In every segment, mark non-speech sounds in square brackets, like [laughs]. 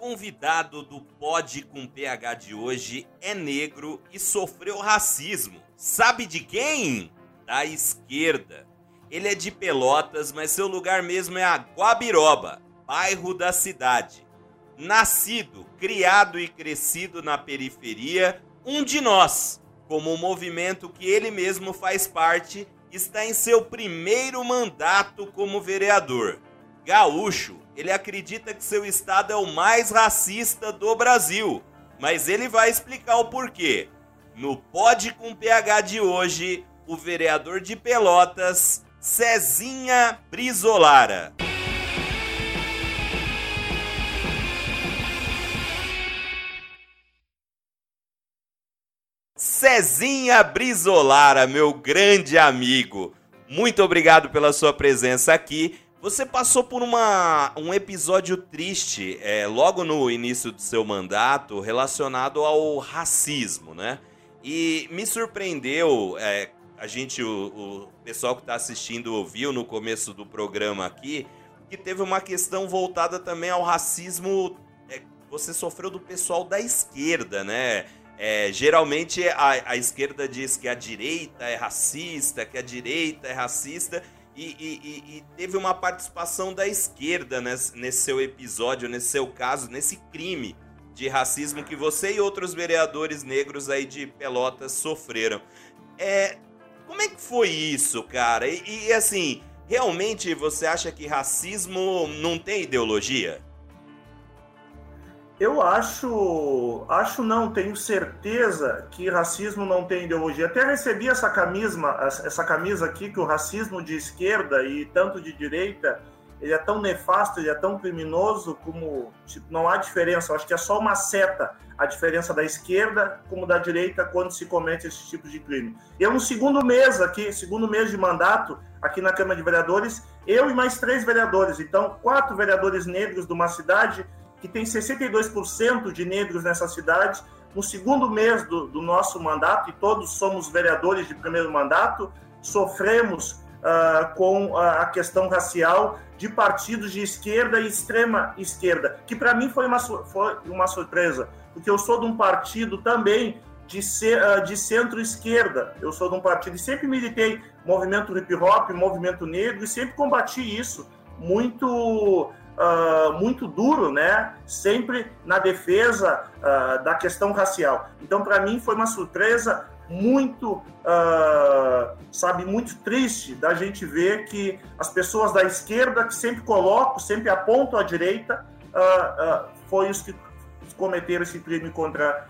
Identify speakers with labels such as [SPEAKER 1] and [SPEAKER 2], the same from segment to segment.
[SPEAKER 1] convidado do Pod com PH de hoje é negro e sofreu racismo. Sabe de quem? Da esquerda. Ele é de Pelotas, mas seu lugar mesmo é a Guabiroba, bairro da cidade. Nascido, criado e crescido na periferia, um de nós, como o movimento que ele mesmo faz parte, está em seu primeiro mandato como vereador. Gaúcho, ele acredita que seu estado é o mais racista do Brasil, mas ele vai explicar o porquê. No Pod com PH de hoje, o vereador de Pelotas, Cezinha Brizolara. Cezinha Brizolara, meu grande amigo. Muito obrigado pela sua presença aqui. Você passou por uma, um episódio triste é, logo no início do seu mandato relacionado ao racismo, né? E me surpreendeu, é, a gente, o, o pessoal que está assistindo ouviu no começo do programa aqui, que teve uma questão voltada também ao racismo. É, você sofreu do pessoal da esquerda, né? É, geralmente a, a, esquerda diz que a direita é racista, que a direita é racista, e, e, e teve uma participação da esquerda nesse, nesse, seu episódio, nesse seu caso, nesse crime de racismo que você e outros vereadores negros aí de Pelotas sofreram. É, como é que foi isso, cara? E, e assim, realmente você acha que racismo não tem ideologia?
[SPEAKER 2] Eu acho, acho não, tenho certeza que racismo não tem ideologia. Até recebi essa camisa, essa camisa aqui que o racismo de esquerda e tanto de direita, ele é tão nefasto, ele é tão criminoso como tipo, não há diferença. Eu acho que é só uma seta a diferença da esquerda como da direita quando se comete esse tipo de crime. Eu no segundo mês aqui, segundo mês de mandato aqui na Câmara de Vereadores, eu e mais três vereadores, então quatro vereadores negros de uma cidade que tem 62% de negros nessa cidade. No segundo mês do, do, nosso mandato, e todos somos vereadores de primeiro mandato, sofremos uh, com a questão racial de partidos de esquerda e extrema esquerda, que para mim foi uma, foi uma surpresa, porque eu sou de um partido também de, uh, de centro-esquerda. Eu sou de um partido e sempre militei movimento hip hop, movimento negro, e sempre combati isso muito uh, muito duro, né? Sempre na defesa uh, da questão racial. Então, para mim, foi uma surpresa muito, uh, sabe, muito triste da gente ver que as pessoas da esquerda, que sempre colocam, sempre apontam à direita, foi os que cometeram esse crime contra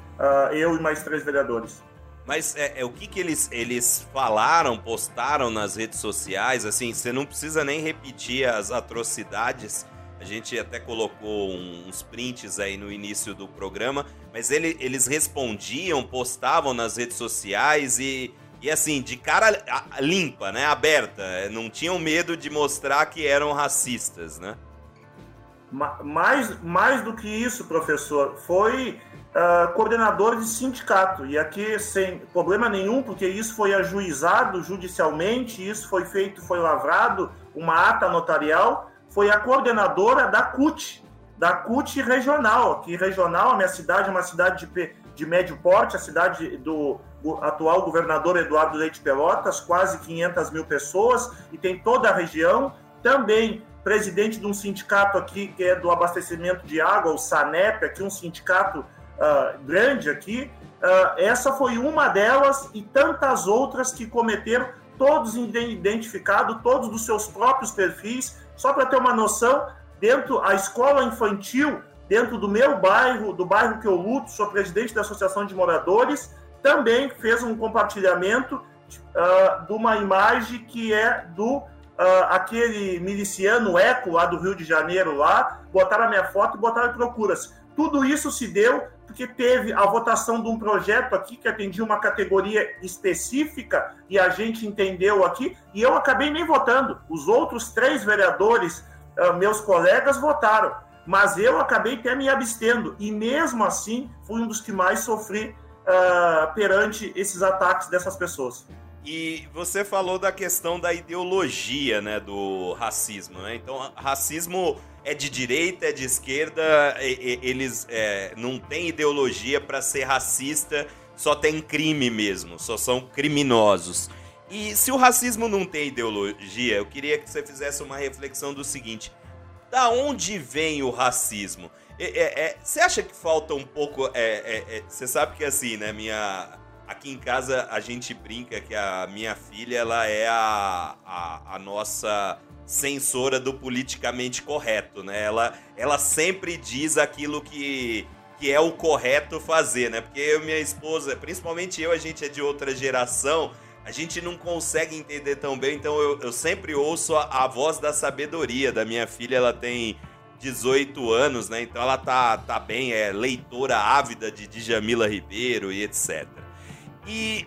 [SPEAKER 2] eu e mais três vereadores.
[SPEAKER 1] Mas é, é, o que, que eles, eles falaram, postaram nas redes sociais? Assim, você não precisa nem repetir as atrocidades a gente até colocou uns prints aí no início do programa, mas ele, eles respondiam, postavam nas redes sociais e, e assim, de cara limpa, né? Aberta. Não tinham medo de mostrar que eram racistas, né?
[SPEAKER 2] Mais, mais do que isso, professor, foi uh, coordenador de sindicato. E aqui sem problema nenhum, porque isso foi ajuizado judicialmente, isso foi feito, foi lavrado, uma ata notarial foi a coordenadora da CUT, da CUT regional. Aqui, regional, a minha cidade é uma cidade de, de médio porte, a cidade do, atual governador Eduardo Leite Pelotas, quase 500 mil pessoas, e tem toda a região. Também presidente de um sindicato aqui, que é do abastecimento de água, o SANEP, aqui um sindicato uh, grande aqui. Uh, essa foi uma delas e tantas outras que cometeram, todos identificados, todos dos seus próprios perfis, só para ter uma noção, dentro a escola infantil, dentro do meu bairro, do bairro que eu luto, sou presidente da Associação de Moradores, também fez um compartilhamento uh, de uma imagem que é do uh, aquele miliciano Eco lá do Rio de Janeiro lá, botaram a minha foto e botaram procuras. Tudo isso se deu porque teve a votação de um projeto aqui que atendia uma categoria específica e a gente entendeu aqui, e eu acabei nem votando. Os outros três vereadores, uh, meus colegas, votaram, mas eu acabei até me abstendo, e mesmo assim fui um dos que mais sofri uh, perante esses ataques dessas pessoas.
[SPEAKER 1] E você falou da questão da ideologia, né, do racismo, né? Então, racismo é de direita, é de esquerda, eles é, não têm ideologia para ser racista, só tem crime mesmo, só são criminosos. E se o racismo não tem ideologia, eu queria que você fizesse uma reflexão do seguinte: da onde vem o racismo? É, é, você acha que falta um pouco. É, é, é, você sabe que assim, né? Minha, aqui em casa a gente brinca que a minha filha ela é a, a, a nossa censora do politicamente correto, né? Ela, ela sempre diz aquilo que, que é o correto fazer, né? Porque eu minha esposa, principalmente eu, a gente é de outra geração a gente não consegue entender tão bem, então eu, eu sempre ouço a, a, voz da sabedoria da minha filha, ela tem 18 anos, né? Então ela tá, tá bem, é leitora ávida de Djamila Ribeiro e etc. E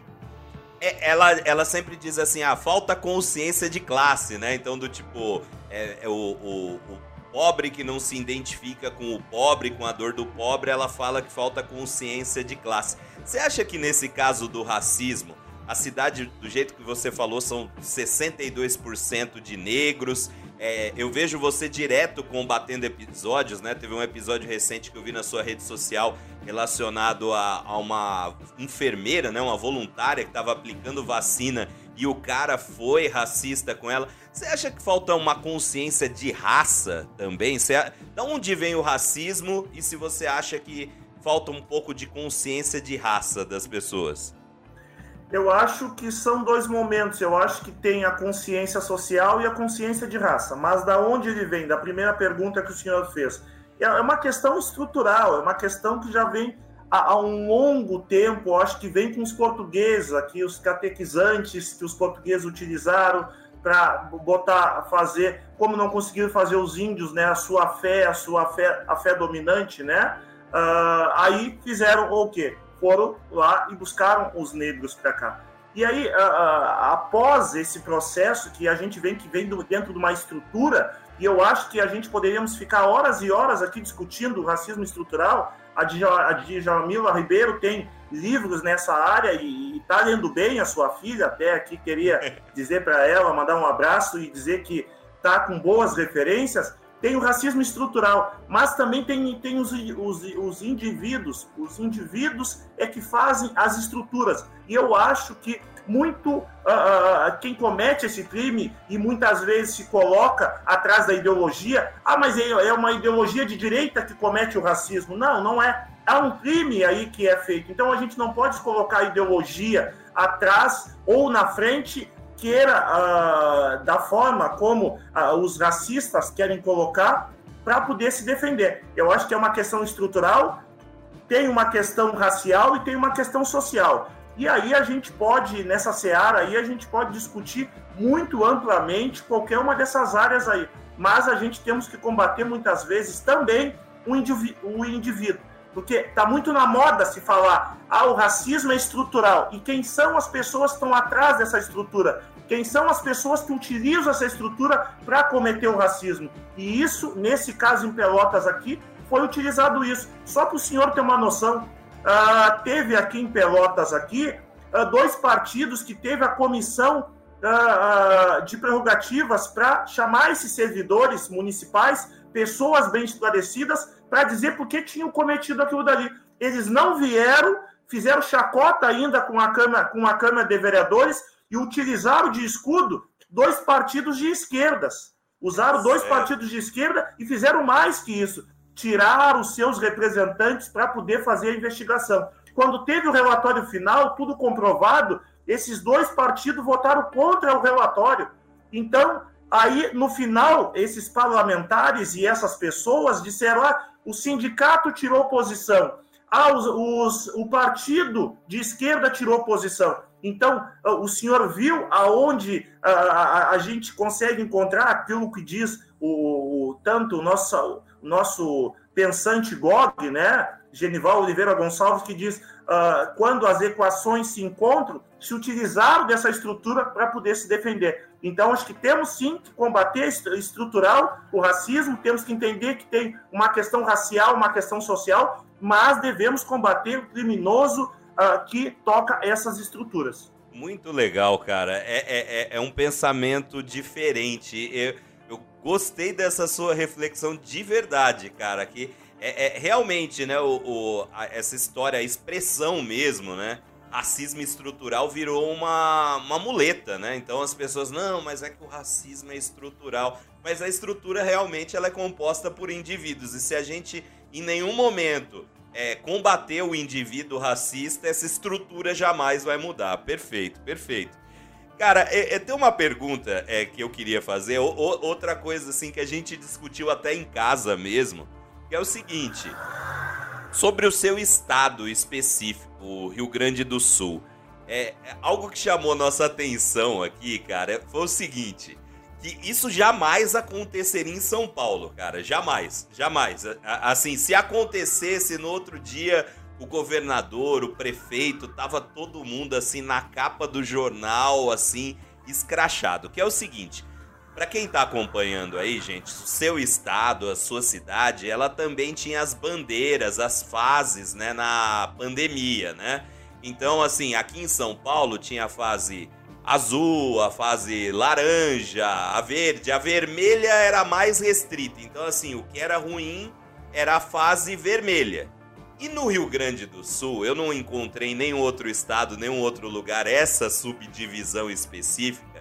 [SPEAKER 1] ela, ela sempre diz assim, ah, falta consciência de classe, né? Então do tipo, é, é o, o, o pobre que não se identifica com o pobre, com a dor do pobre, ela fala que falta consciência de classe. Você acha que nesse caso do racismo, a cidade, do jeito que você falou, são 62% de negros. É, eu vejo você direto combatendo episódios, né? Teve um episódio recente que eu vi na sua rede social relacionado a, a uma enfermeira, né? Uma voluntária que estava aplicando vacina e o cara foi racista com ela. Você acha que falta uma consciência de raça também? Você, da onde vem o racismo e se você acha que falta um pouco de consciência de raça das pessoas?
[SPEAKER 2] Eu acho que são dois momentos. Eu acho que tem a consciência social e a consciência de raça. Mas da onde ele vem? Da primeira pergunta que o senhor fez. É, é uma questão estrutural, é uma questão que já vem há, um longo tempo. Acho que vem com os portugueses aqui, os catequizantes que os portugueses utilizaram para botar, fazer, como não conseguiram fazer os índios, né, a sua fé, a sua fé, a fé dominante, né? Uh, aí fizeram o quê? Foram lá e buscaram os negros para cá. E aí, após esse processo que a gente vem que vem dentro de uma estrutura, e eu acho que a gente poderíamos ficar horas e horas aqui discutindo o racismo estrutural. A Djamila Ribeiro tem livros nessa área e está lendo bem a sua filha. Até aqui queria [laughs] dizer para ela, mandar um abraço e dizer que está com boas referências tem o racismo estrutural, mas também tem, tem os, os, os indivíduos. Os indivíduos é que fazem as estruturas. E eu acho que muito uh, quem comete esse crime e muitas vezes se coloca atrás da ideologia, ah, mas é, é uma ideologia de direita que comete o racismo. Não, não é. Há um crime aí que é feito. Então a gente não pode colocar a ideologia atrás ou na frente queira, uh, da forma como uh, os racistas querem colocar, para poder se defender. Eu acho que é uma questão estrutural, tem uma questão racial e tem uma questão social. E aí a gente pode, nessa seara aí, a gente pode discutir muito amplamente qualquer uma dessas áreas aí. Mas a gente temos que combater muitas vezes também o indivíduo. Porque está muito na moda se falar, ah, o racismo é estrutural. E quem são as pessoas que estão atrás dessa estrutura? quem são as pessoas que utilizam essa estrutura para cometer o racismo. E isso, nesse caso em Pelotas aqui, foi utilizado isso. Só para o senhor ter uma noção, uh, teve aqui em Pelotas aqui uh, dois partidos que teve a comissão uh, de prerrogativas para chamar esses servidores municipais, pessoas bem esclarecidas, para dizer por que tinham cometido aquilo dali. Eles não vieram, fizeram chacota ainda com a Câmara, com a Câmara de Vereadores, e utilizaram de escudo dois partidos de esquerdas. Usaram dois partidos de esquerda e fizeram mais que isso. Tiraram os seus representantes para poder fazer a investigação. Quando teve o relatório final, tudo comprovado, esses dois partidos votaram contra o relatório. Então, aí no final, esses parlamentares e essas pessoas disseram: ah, o sindicato tirou posição, ah, os, os, o partido de esquerda tirou posição. Então, o senhor viu aonde a, a, a gente consegue encontrar aquilo que diz o, o tanto o nosso, o nosso pensante GOG, né? Genival Oliveira Gonçalves, que diz uh, quando as equações se encontram, se utilizaram dessa estrutura para poder se defender. Então, acho que temos sim que combater estrutural o racismo, temos que entender que tem uma questão racial, uma questão social, mas devemos combater o criminoso uh, que toca essas estruturas.
[SPEAKER 1] Muito legal, cara. É, é, é, é um pensamento diferente. Eu, eu gostei dessa sua reflexão de verdade, cara. Que é, é realmente, né, o, o a, essa história, a expressão mesmo, né? Racismo estrutural virou uma, uma muleta, né? Então as pessoas, não, mas é que o racismo é estrutural. Mas a estrutura realmente ela é composta por indivíduos. E se a gente em nenhum momento é, combater o indivíduo racista, essa estrutura jamais vai mudar. Perfeito, perfeito. Cara, é, é, tem uma pergunta é, que eu queria fazer, o, o, outra coisa assim que a gente discutiu até em casa mesmo, que é o seguinte: sobre o seu estado específico, Rio Grande do Sul. É, é algo que chamou nossa atenção aqui, cara, foi o seguinte: que isso jamais aconteceria em São Paulo, cara, jamais, jamais. Assim, se acontecesse no outro dia o governador, o prefeito, tava todo mundo assim na capa do jornal, assim, escrachado. Que é o seguinte, para quem tá acompanhando aí, gente, o seu estado, a sua cidade, ela também tinha as bandeiras, as fases, né, na pandemia, né? Então, assim, aqui em São Paulo tinha a fase azul, a fase laranja, a verde, a vermelha era mais restrita. Então, assim, o que era ruim era a fase vermelha. E no Rio Grande do Sul, eu não encontrei em nenhum outro estado, nenhum outro lugar essa subdivisão específica.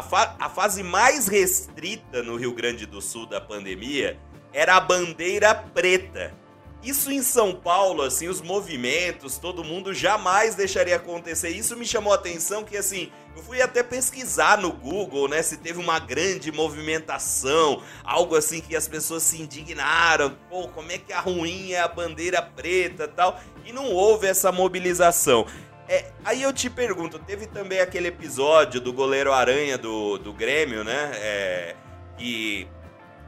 [SPEAKER 1] A, fa a fase mais restrita no Rio Grande do Sul da pandemia era a bandeira preta. Isso em São Paulo, assim, os movimentos, todo mundo jamais deixaria acontecer. Isso me chamou a atenção que, assim, eu fui até pesquisar no Google, né, se teve uma grande movimentação, algo assim que as pessoas se indignaram. Pô, como é que a ruim é a bandeira preta tal? E não houve essa mobilização. É, aí eu te pergunto, teve também aquele episódio do goleiro Aranha do, do Grêmio, né? É, que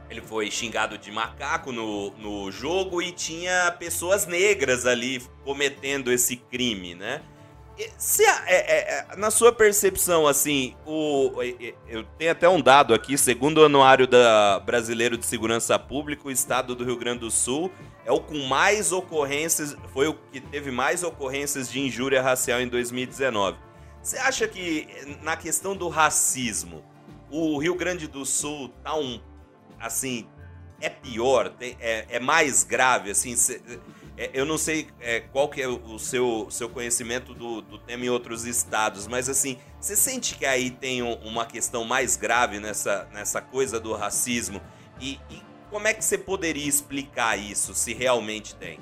[SPEAKER 1] ele foi xingado de macaco no, no jogo e tinha pessoas negras ali cometendo esse crime, né? Se, é, é, é, na sua percepção, assim, o, eu tenho até um dado aqui, segundo o Anuário da Brasileiro de Segurança Pública, o estado do Rio Grande do Sul é o com mais ocorrências, foi o que teve mais ocorrências de injúria racial em 2019. Você acha que, na questão do racismo, o Rio Grande do Sul tá um assim, é pior, é, é, mais grave, assim, cê, é, eu não sei é, qual que é o seu, seu conhecimento do, do tema em outros estados, mas assim, você sente que aí tem uma questão mais grave nessa, nessa coisa do racismo? E, e como é que você poderia explicar isso, se realmente tem?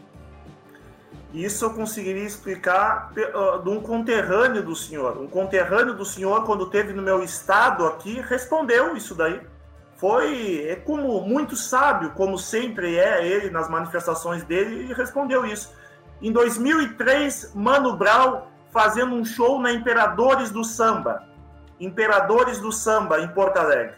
[SPEAKER 2] Isso eu conseguiria explicar de um conterrâneo do senhor. Um conterrâneo do senhor, quando teve no meu estado aqui, respondeu isso daí foi é como muito sábio, como sempre é ele nas manifestações dele, e respondeu isso. Em 2003, Mano Brown fazendo um show na Imperadores do Samba, Imperadores do Samba em Porto Alegre.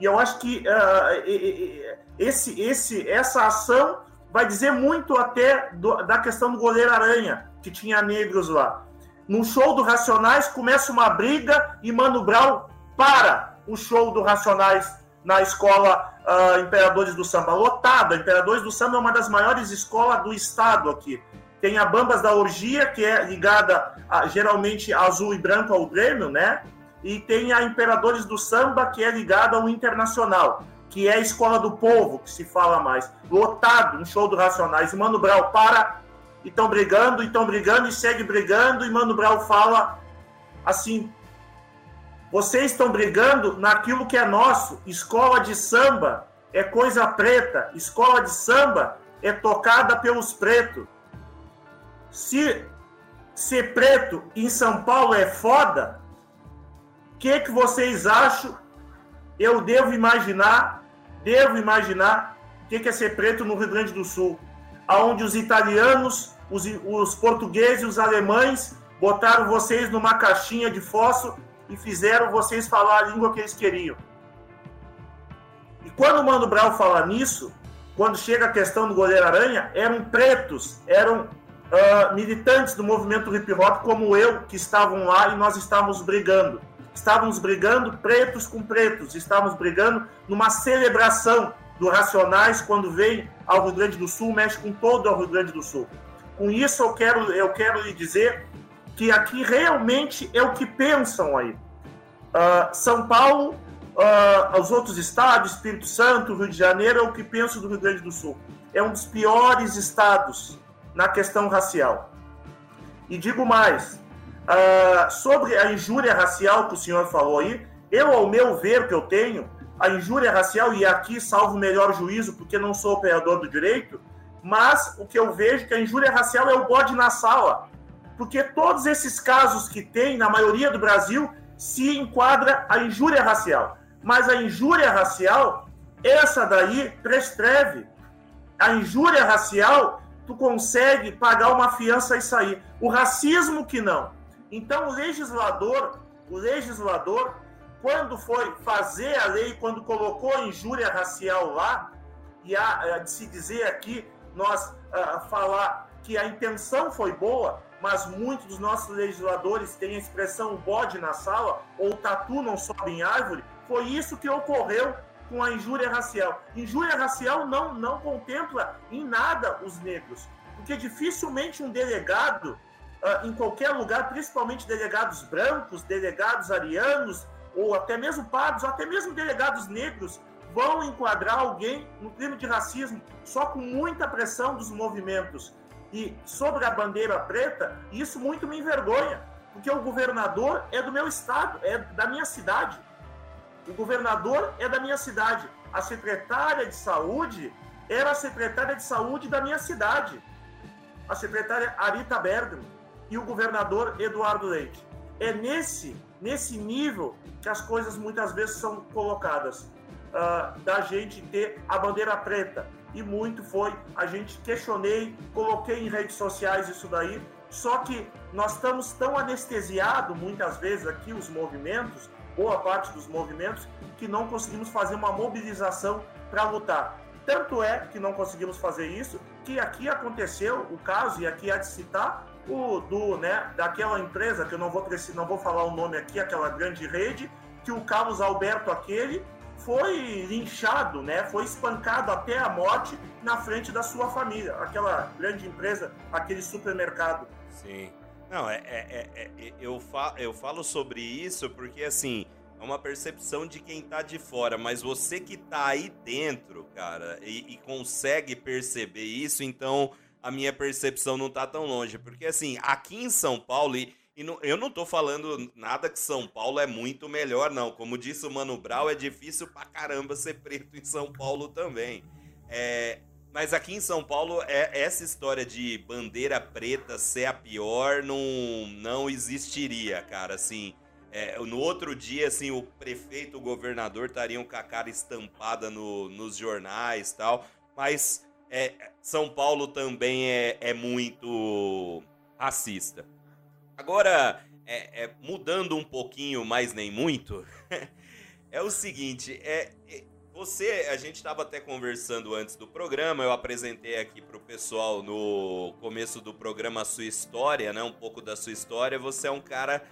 [SPEAKER 2] E eu acho que uh, esse, esse, essa ação vai dizer muito até do, da questão do goleiro Aranha, que tinha negros lá. No show do Racionais começa uma briga e Mano Brown para o show do Racionais na escola uh, Imperadores do Samba, lotada. Imperadores do Samba é uma das maiores escolas do estado aqui. Tem a Bambas da Orgia, que é ligada a, geralmente azul e branco ao Grêmio, né? E tem a Imperadores do Samba, que é ligada ao Internacional, que é a escola do povo, que se fala mais. Lotado, um show do Racionais. E Mano Brau para, e estão brigando, e estão brigando, e segue brigando, e Mano Brau fala assim, vocês estão brigando naquilo que é nosso. Escola de samba é coisa preta. Escola de samba é tocada pelos pretos. Se ser preto em São Paulo é foda, o que, que vocês acham? Eu devo imaginar, devo imaginar o que, que é ser preto no Rio Grande do Sul, aonde os italianos, os, os portugueses os alemães botaram vocês numa caixinha de fósforo e fizeram vocês falar a língua que eles queriam. E quando o Mano Brown fala nisso, quando chega a questão do goleiro Aranha, eram pretos, eram uh, militantes do movimento hip hop como eu, que estavam lá e nós estávamos brigando. Estávamos brigando pretos com pretos, estávamos brigando numa celebração do Racionais quando vem ao Rio Grande do Sul, mexe com todo o Rio Grande do Sul. Com isso eu quero, eu quero lhe dizer que aqui realmente é o que pensam aí. Uh, São Paulo uh, aos outros estados, Espírito Santo, Rio de Janeiro, é o que penso do Rio Grande do Sul. É um dos piores estados na questão racial. E digo mais, uh, sobre a injúria racial que o senhor falou aí, eu, ao meu ver, que eu tenho, a injúria racial, e aqui salvo o melhor juízo, porque não sou operador do direito, mas o que eu vejo é que a injúria racial é o bode na sala. Porque todos esses casos que tem, na maioria do Brasil, se enquadra a injúria racial. Mas a injúria racial, essa daí prescreve. A injúria racial, tu consegue pagar uma fiança e sair. O racismo que não. Então o legislador, o legislador, quando foi fazer a lei, quando colocou a injúria racial lá, e há de se dizer aqui, nós uh, falar que a intenção foi boa, mas muitos dos nossos legisladores têm a expressão bode na sala ou tatu não sobe em árvore, foi isso que ocorreu com a injúria racial. Injúria racial não, não contempla em nada os negros, porque dificilmente um delegado, uh, em qualquer lugar, principalmente delegados brancos, delegados arianos, ou até mesmo pardos, ou até mesmo delegados negros, vão enquadrar alguém no crime de racismo só com muita pressão dos movimentos. E sobre a bandeira preta, isso muito me envergonha, porque o governador é do meu estado, é da minha cidade. O governador é da minha cidade. A secretária de saúde era a secretária de saúde da minha cidade. A secretária Arita Bergamo e o governador Eduardo Leite. É nesse, nesse nível que as coisas muitas vezes são colocadas. Uh, da gente ter a bandeira preta. E muito foi, a gente questionei, coloquei em redes sociais isso daí. Só que nós estamos tão anestesiados, muitas vezes, aqui, os movimentos, boa parte dos movimentos, que não conseguimos fazer uma mobilização para lutar. Tanto é que não conseguimos fazer isso, que aqui aconteceu o caso, e aqui há de citar, o do, né, daquela empresa, que eu não vou, não vou falar o nome aqui, aquela grande rede, que o Carlos Alberto aquele foi linchado, né, foi espancado até a morte na frente da sua família, aquela grande empresa, aquele supermercado.
[SPEAKER 1] Sim. Não, é, é, é, é eu, fa eu falo sobre isso porque, assim, é uma percepção de quem tá de fora, mas você que tá aí dentro, cara, e, e consegue perceber isso, então a minha percepção não tá tão longe. Porque, assim, aqui em São Paulo, e, e não, eu não tô falando nada que São Paulo é muito melhor, não. Como disse o Mano Brau, é difícil pra caramba ser preto em São Paulo também. É, mas aqui em São Paulo, é, essa história de bandeira preta ser a pior não, não existiria, cara. Assim, é, no outro dia, assim, o prefeito, o governador estariam com a cara estampada no, nos jornais tal. Mas é, São Paulo também é, é muito racista. Agora, é, é, mudando um pouquinho, mas nem muito, [laughs] é o seguinte, é, é você, a gente estava até conversando antes do programa, eu apresentei aqui para o pessoal no começo do programa a sua história, né? Um pouco da sua história. Você é um cara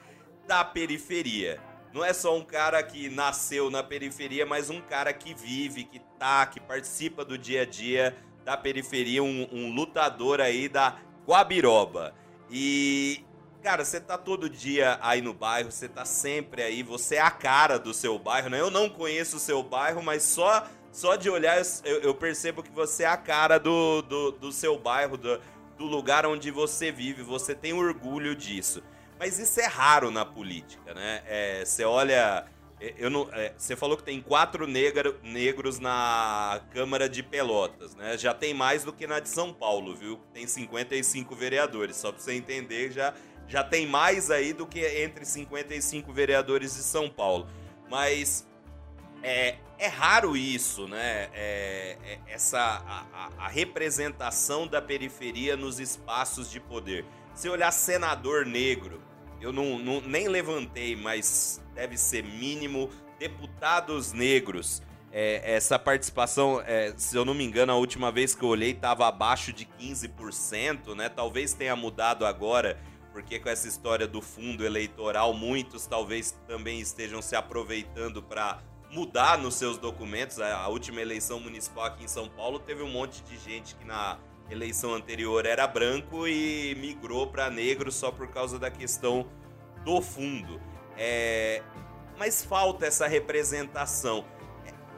[SPEAKER 1] da periferia. Não é só um cara que nasceu na periferia, mas um cara que vive, que tá, que participa do dia a dia da periferia, um, um lutador aí da Guabiroba. E Cara, você tá todo dia aí no bairro, você tá sempre aí, você é a cara do seu bairro, né? Eu não conheço o seu bairro, mas só só de olhar eu, eu percebo que você é a cara do, do, do seu bairro, do, do lugar onde você vive, você tem orgulho disso. Mas isso é raro na política, né? É, você olha. Eu não, é, você falou que tem quatro negro, negros na Câmara de Pelotas, né? Já tem mais do que na de São Paulo, viu? Tem 55 vereadores, só pra você entender, já já tem mais aí do que entre 55 vereadores de São Paulo. Mas é, é raro isso, né? É, é essa a, a, representação da periferia nos espaços de poder. Se olhar senador negro, eu não, não, nem levantei, mas deve ser mínimo deputados negros. É, essa participação, é, se eu não me engano, a última vez que eu olhei estava abaixo de 15%, né? Talvez tenha mudado agora porque com essa história do fundo eleitoral, muitos talvez também estejam se aproveitando para mudar nos seus documentos. A última eleição municipal aqui em São Paulo teve um monte de gente que na eleição anterior era branco e migrou para negro só por causa da questão do fundo. É... mas falta essa representação.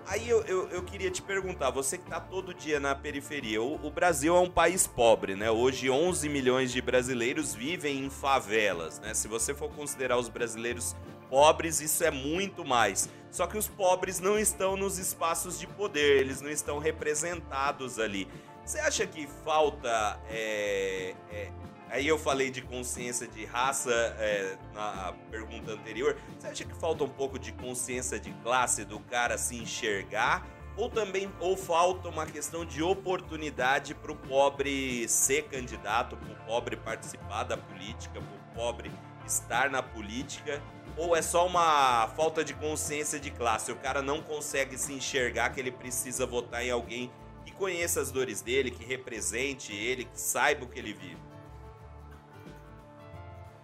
[SPEAKER 1] Aí eu, eu, eu, queria te perguntar, você que está todo dia na periferia, o, o, Brasil é um país pobre, né? Hoje 11 milhões de brasileiros vivem em favelas, né? Se você for considerar os brasileiros pobres, isso é muito mais. Só que os pobres não estão nos espaços de poder, eles não estão representados ali. Você acha que falta é, é, Aí eu falei de consciência de raça é, na pergunta anterior. Você acha que falta um pouco de consciência de classe do cara se enxergar? Ou também ou falta uma questão de oportunidade para o pobre ser candidato, para o pobre participar da política, para o pobre estar na política? Ou é só uma falta de consciência de classe? O cara não consegue se enxergar que ele precisa votar em alguém que conheça as dores dele, que represente ele, que saiba o que ele vive?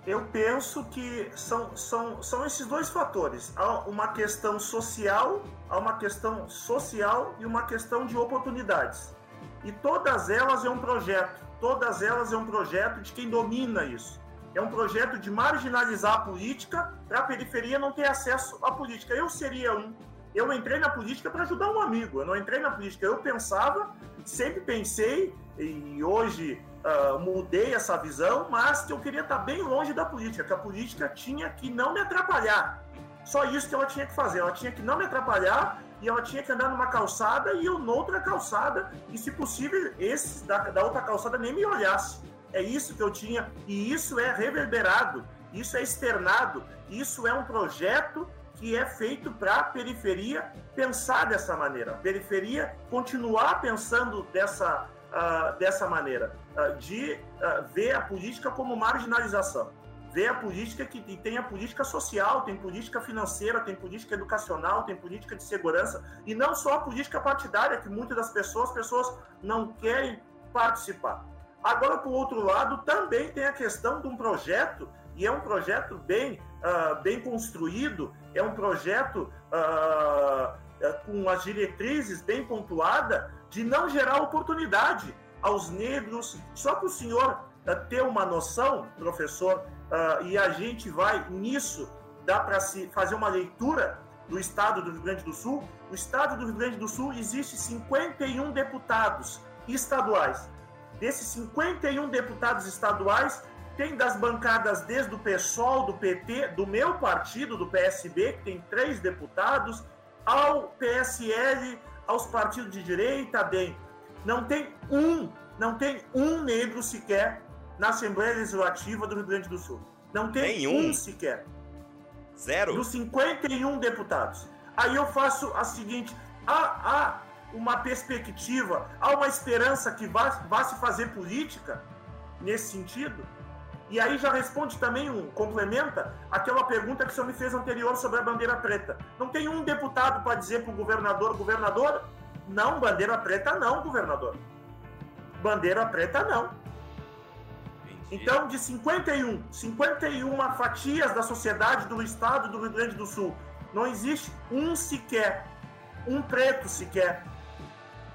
[SPEAKER 2] Eu penso que são, são, são esses dois fatores. Há uma questão social, há uma questão social e uma questão de oportunidades. E todas elas é um projeto, todas elas é um projeto de quem domina isso. É um projeto de marginalizar a política para a periferia não ter acesso à política. Eu seria um. Eu entrei na política para ajudar um amigo. Eu não entrei na política. Eu pensava, sempre pensei, e hoje uh, mudei essa visão, mas que eu queria estar bem longe da política, que a política tinha que não me atrapalhar. Só isso que ela tinha que fazer, ela tinha que não me atrapalhar e ela tinha que andar numa calçada e eu noutra calçada, e se possível, esse da, da outra calçada nem me olhasse. É isso que eu tinha, e isso é reverberado, isso é externado, isso é um projeto que é feito para a periferia pensar dessa maneira. A periferia continuar pensando dessa, uh, dessa maneira, de uh, ver a política como marginalização. Ver a política que tem a política social, tem política financeira, tem política educacional, tem política de segurança, e não só a política partidária, que muitas das pessoas, pessoas não querem participar. Agora, por outro lado, também tem a questão de um projeto, e é um projeto bem, uh, bem construído, é um projeto uh, com as diretrizes bem pontuada, de não gerar oportunidade aos negros. Só para o senhor uh, ter uma noção, professor, uh, e a gente vai nisso, dá para se fazer uma leitura do estado do Rio Grande do Sul. O estado do Rio Grande do Sul existe 51 deputados estaduais. Desses 51 deputados estaduais, tem das bancadas desde o PSOL, do PT, do meu partido, do PSB, que tem três deputados, ao PSL, aos partidos de direita, bem, não tem um, não tem um negro sequer na Assembleia Legislativa do Rio Grande do Sul. Não tem Nenhum. um sequer.
[SPEAKER 1] Zero?
[SPEAKER 2] Dos 51 deputados. Aí eu faço a seguinte: há, há uma perspectiva, há uma esperança que vá, vá se fazer política nesse sentido? E aí já responde também um, complementa aquela pergunta que o senhor me fez anterior sobre a bandeira preta. Não tem um deputado para dizer para o governador, governador, não, bandeira preta não, governador. Bandeira preta não. Entendi. Então, de 51, 51 fatias da sociedade do estado do Rio Grande do Sul, não existe um sequer, um preto sequer,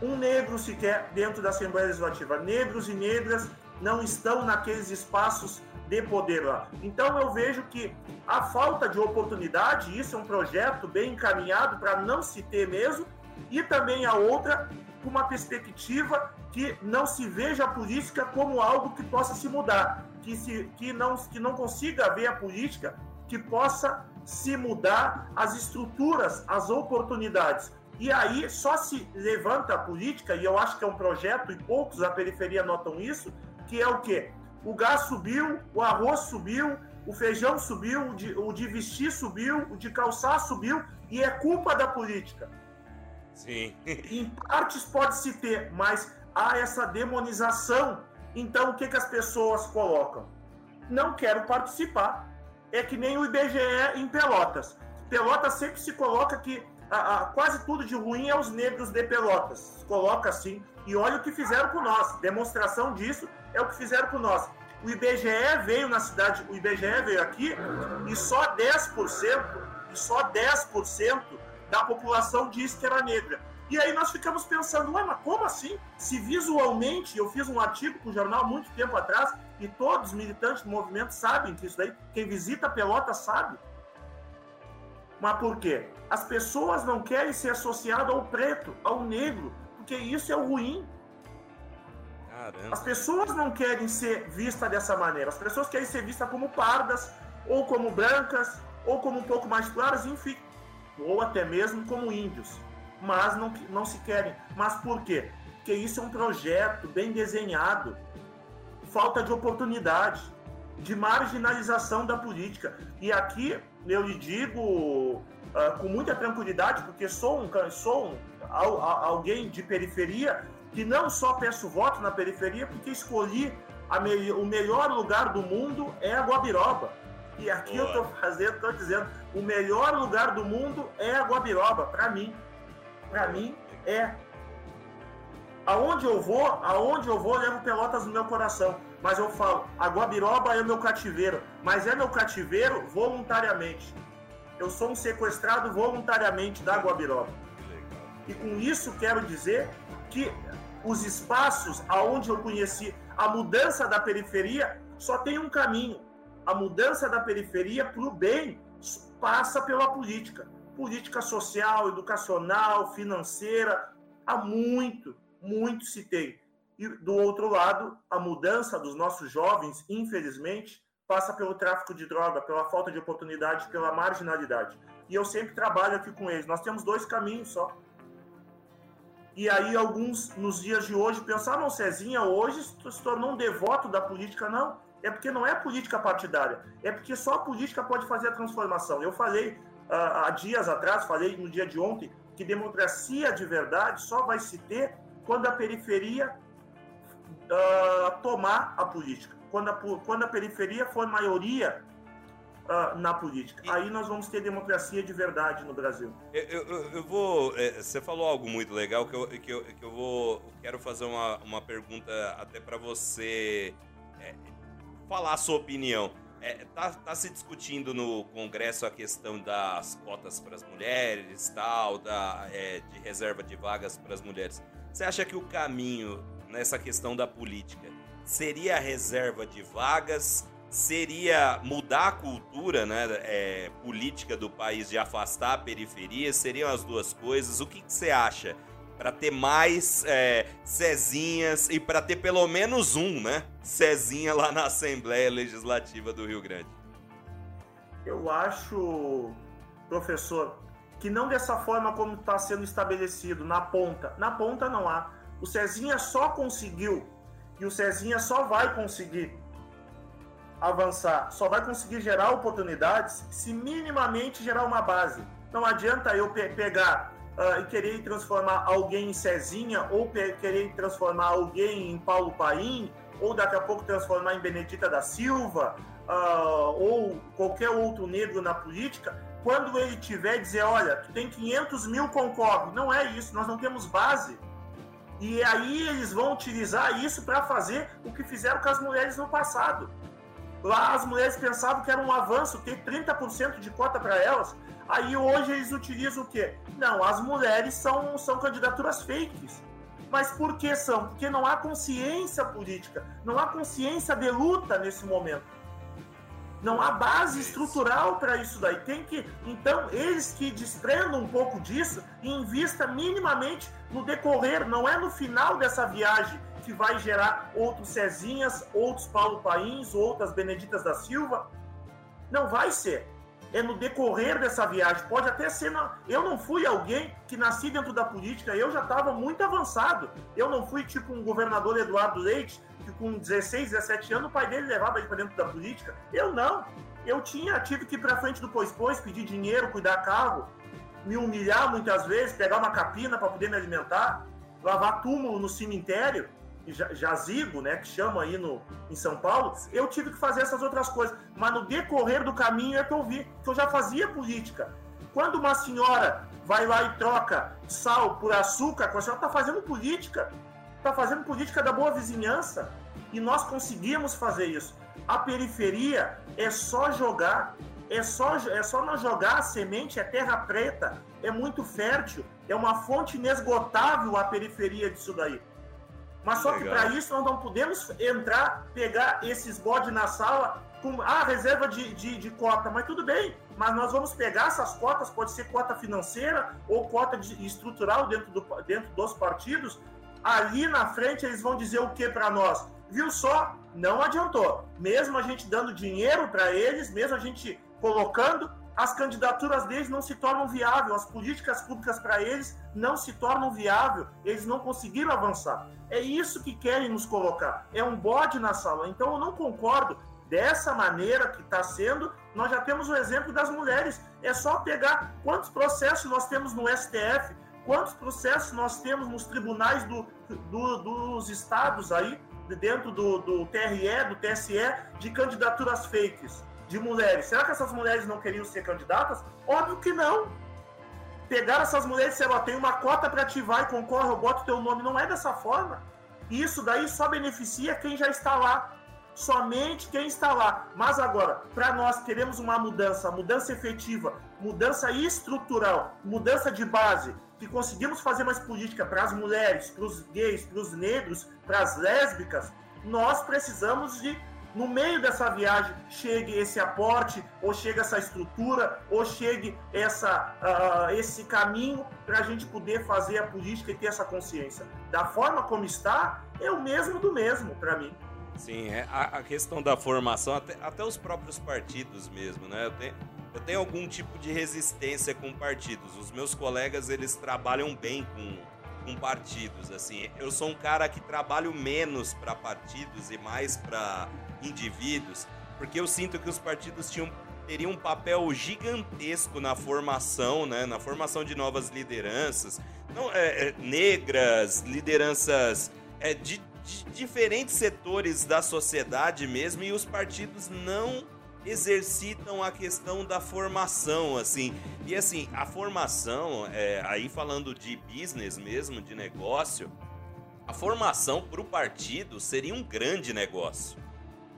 [SPEAKER 2] um negro sequer dentro da Assembleia Legislativa. Negros e negras não estão naqueles espaços de poder lá. Então eu vejo que a falta de oportunidade, isso é um projeto bem encaminhado para não se ter mesmo, e também a outra, com uma perspectiva que não se veja a política como algo que possa se mudar, que, se, que, não, que não consiga ver a política que possa se mudar as estruturas, as oportunidades. E aí só se levanta a política, e eu acho que é um projeto, e poucos da periferia notam isso, que é o quê? O gás subiu, o arroz subiu, o feijão subiu, o de, o de vestir subiu, o de calçar subiu, e é culpa da política.
[SPEAKER 1] Sim.
[SPEAKER 2] em partes pode-se ter, mas há essa demonização. Então, o que, que as pessoas colocam? Não quero participar. É que nem o IBGE em Pelotas. Pelotas sempre se coloca que a, a, quase tudo de ruim é os negros de Pelotas. Se coloca assim. E olha o que fizeram com nós. Demonstração disso é o que fizeram com nós. O IBGE veio na cidade, o IBGE veio aqui e só 10%, e só 10% da população disse que era negra. E aí nós ficamos pensando, ué, mas como assim? Se visualmente, eu fiz um artigo para o jornal muito tempo atrás, e todos os militantes do movimento sabem que isso daí, quem visita a pelota sabe. Mas por quê? As pessoas não querem ser associadas ao preto, ao negro, porque isso é o ruim. Caramba. As pessoas não querem ser vistas dessa maneira. As pessoas querem ser vistas como pardas, ou como brancas, ou como um pouco mais claras, enfim, ou até mesmo como índios. Mas não, não se querem. Mas por quê? Porque isso é um projeto bem desenhado. Falta de oportunidade, de marginalização da política. E aqui eu lhe digo uh, com muita tranquilidade, porque sou um, sou um, alguém de periferia que não só peço voto na periferia, porque escolhi me, o melhor lugar do mundo é a Guabiroba. E aqui Boa. eu estou fazendo, estou dizendo, o melhor lugar do mundo é a Guabiroba, para mim. Para mim é. Aonde eu vou, aonde eu vou, eu levo Pelotas no meu coração. Mas eu falo, a Guabiroba é o meu cativeiro, mas é meu cativeiro voluntariamente. Eu sou um sequestrado voluntariamente da Guabiroba. E com isso quero dizer que os espaços aonde eu conheci a mudança da periferia só tem um caminho. A mudança da periferia para o bem passa pela política. Política social, educacional, financeira. Há muito, muito se tem. E do outro lado, a mudança dos nossos jovens, infelizmente, passa pelo tráfico de droga, pela falta de oportunidade, pela marginalidade. E eu sempre trabalho aqui com eles. Nós temos dois caminhos só e aí alguns, nos dias de hoje, pensaram, Cezinha hoje se tornou um devoto da política. Não, é porque não é política partidária. É porque só a política pode fazer a transformação. Eu falei uh, há dias atrás, falei no dia de ontem, que democracia de verdade só vai se ter quando a periferia uh, tomar a política. Quando a, quando a periferia for maioria uh, na política. E... Aí nós vamos ter democracia de verdade no Brasil.
[SPEAKER 1] Eu, eu, eu vou. É, você falou algo muito legal que eu, que eu, que eu vou. Quero fazer uma, uma pergunta até para você é, falar a sua opinião. É, tá, tá, se discutindo no Congresso a questão das cotas para as mulheres, tal, da, é, de reserva de vagas para as mulheres. Você acha que o caminho nessa questão da política seria a reserva de vagas seria mudar a cultura né, é, política do país de afastar a periferia? Seriam as duas coisas? O que, que você acha? Para ter mais é, Cezinhas e para ter pelo menos um, né? Cezinha lá na Assembleia Legislativa do Rio Grande.
[SPEAKER 2] Eu acho, professor, que não dessa forma como está sendo estabelecido, na ponta. Na ponta não há. O Cezinha só conseguiu e o Cezinha só vai conseguir avançar, só vai conseguir gerar oportunidades se minimamente gerar uma base. Não adianta eu pe pegar uh, e querer transformar alguém em Cezinha, ou querer transformar alguém em Paulo Paim, ou daqui a pouco transformar em Benedita da Silva, uh, ou qualquer outro negro na política, quando ele tiver dizer, olha, tu tem 500 mil concorre. Não é isso, nós não temos base. E aí eles vão utilizar isso para fazer o que fizeram com as mulheres no passado. Lá as mulheres pensavam que era um avanço ter 30% de cota para elas. Aí hoje eles utilizam o quê? Não, as mulheres são, são candidaturas fakes. Mas por que são? Porque não há consciência política, não há consciência de luta nesse momento. Não há base estrutural para isso daí. Tem que, então, eles que desprendam um pouco disso e invista minimamente no decorrer, não é no final dessa viagem que vai gerar outros Cezinhas, outros Paulo Pains, outras Beneditas da Silva. Não vai ser. É no decorrer dessa viagem. Pode até ser. Na... Eu não fui alguém que nasci dentro da política, eu já estava muito avançado. Eu não fui tipo um governador Eduardo Leite, que com 16, 17 anos o pai dele levava ele para dentro da política. Eu não. Eu tinha, tive que ir para frente do Pois-Pois, pedir dinheiro, cuidar carro, me humilhar muitas vezes, pegar uma capina para poder me alimentar, lavar túmulo no cemitério jazigo, né, que chama aí no, em São Paulo, eu tive que fazer essas outras coisas. Mas no decorrer do caminho é que eu vi que eu já fazia política. Quando uma senhora vai lá e troca sal por açúcar, a senhora está fazendo política. Está fazendo política da boa vizinhança. E nós conseguimos fazer isso. A periferia é só jogar, é só, é só nós jogar a semente, é terra preta, é muito fértil, é uma fonte inesgotável a periferia disso daí. Mas só Legal. que para isso nós não podemos entrar, pegar esses bodes na sala com a ah, reserva de, de, de, cota. Mas tudo bem, mas nós vamos pegar essas cotas, pode ser cota financeira ou cota de, estrutural dentro, do, dentro dos partidos. Ali na frente eles vão dizer o que para nós? Viu só? Não adiantou. Mesmo a gente dando dinheiro para eles, mesmo a gente colocando, as candidaturas deles não se tornam viáveis, as políticas públicas para eles não se tornam viáveis, eles não conseguiram avançar. É isso que querem nos colocar. É um bode na sala. Então eu não concordo dessa maneira que está sendo. Nós já temos o exemplo das mulheres. É só pegar quantos processos nós temos no STF, quantos processos nós temos nos tribunais do, do, dos estados aí, dentro do, do TRE, do TSE, de candidaturas fakes de mulheres. Será que essas mulheres não queriam ser candidatas? Óbvio que não. Pegar essas mulheres e dizer, ó, tem uma cota para ativar e concorre, eu boto teu nome. Não é dessa forma. Isso daí só beneficia quem já está lá. Somente quem está lá. Mas agora, para nós queremos uma mudança, mudança efetiva, mudança estrutural, mudança de base, que conseguimos fazer mais política para as mulheres, para os gays, para os negros, para as lésbicas, nós precisamos de no meio dessa viagem chegue esse aporte, ou chegue essa estrutura, ou chegue essa, uh, esse caminho para a gente poder fazer a política e ter essa consciência. Da forma como está, é o mesmo do mesmo para mim.
[SPEAKER 1] Sim, é a, a, questão da formação, até, até os próprios partidos mesmo, né? Eu tenho, eu tenho algum tipo de resistência com partidos. Os meus colegas, eles trabalham bem com com partidos, assim. Eu sou um cara que trabalho menos para partidos e mais para indivíduos, porque eu sinto que os partidos tinham teriam um papel gigantesco na formação, né, na formação de novas lideranças, não é, é, negras, lideranças é, de, de diferentes setores da sociedade mesmo, e os partidos não exercitam a questão da formação, assim. E assim, a formação, é, aí falando de business mesmo, de negócio, a formação para o partido seria um grande negócio.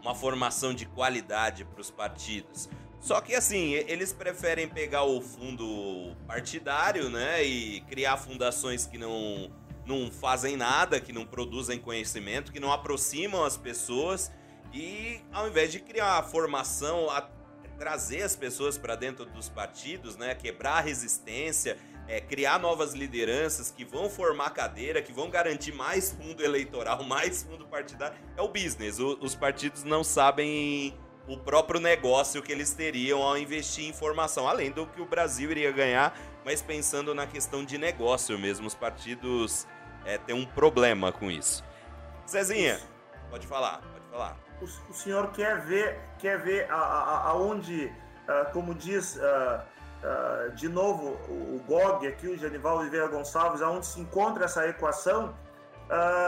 [SPEAKER 1] Uma formação de qualidade para os partidos. Só que assim, eles preferem pegar o fundo partidário, né, e criar fundações que não não fazem nada, que não produzem conhecimento, que não aproximam as pessoas e ao invés de criar a formação, a trazer as pessoas para dentro dos partidos, né, quebrar a resistência, é, criar novas lideranças que vão formar cadeira, que vão garantir mais fundo eleitoral, [laughs] mais fundo partidário, é o business. O, os partidos não sabem o próprio negócio que eles teriam ao investir em formação, além do que o Brasil iria ganhar, mas pensando na questão de negócio mesmo, os partidos é, têm um problema com isso. Zezinha, pode falar, pode falar
[SPEAKER 2] o, o senhor quer ver, quer ver aonde, uh, como diz uh, uh, de novo o GOG aqui, o Genival Oliveira Gonçalves, aonde se encontra essa equação,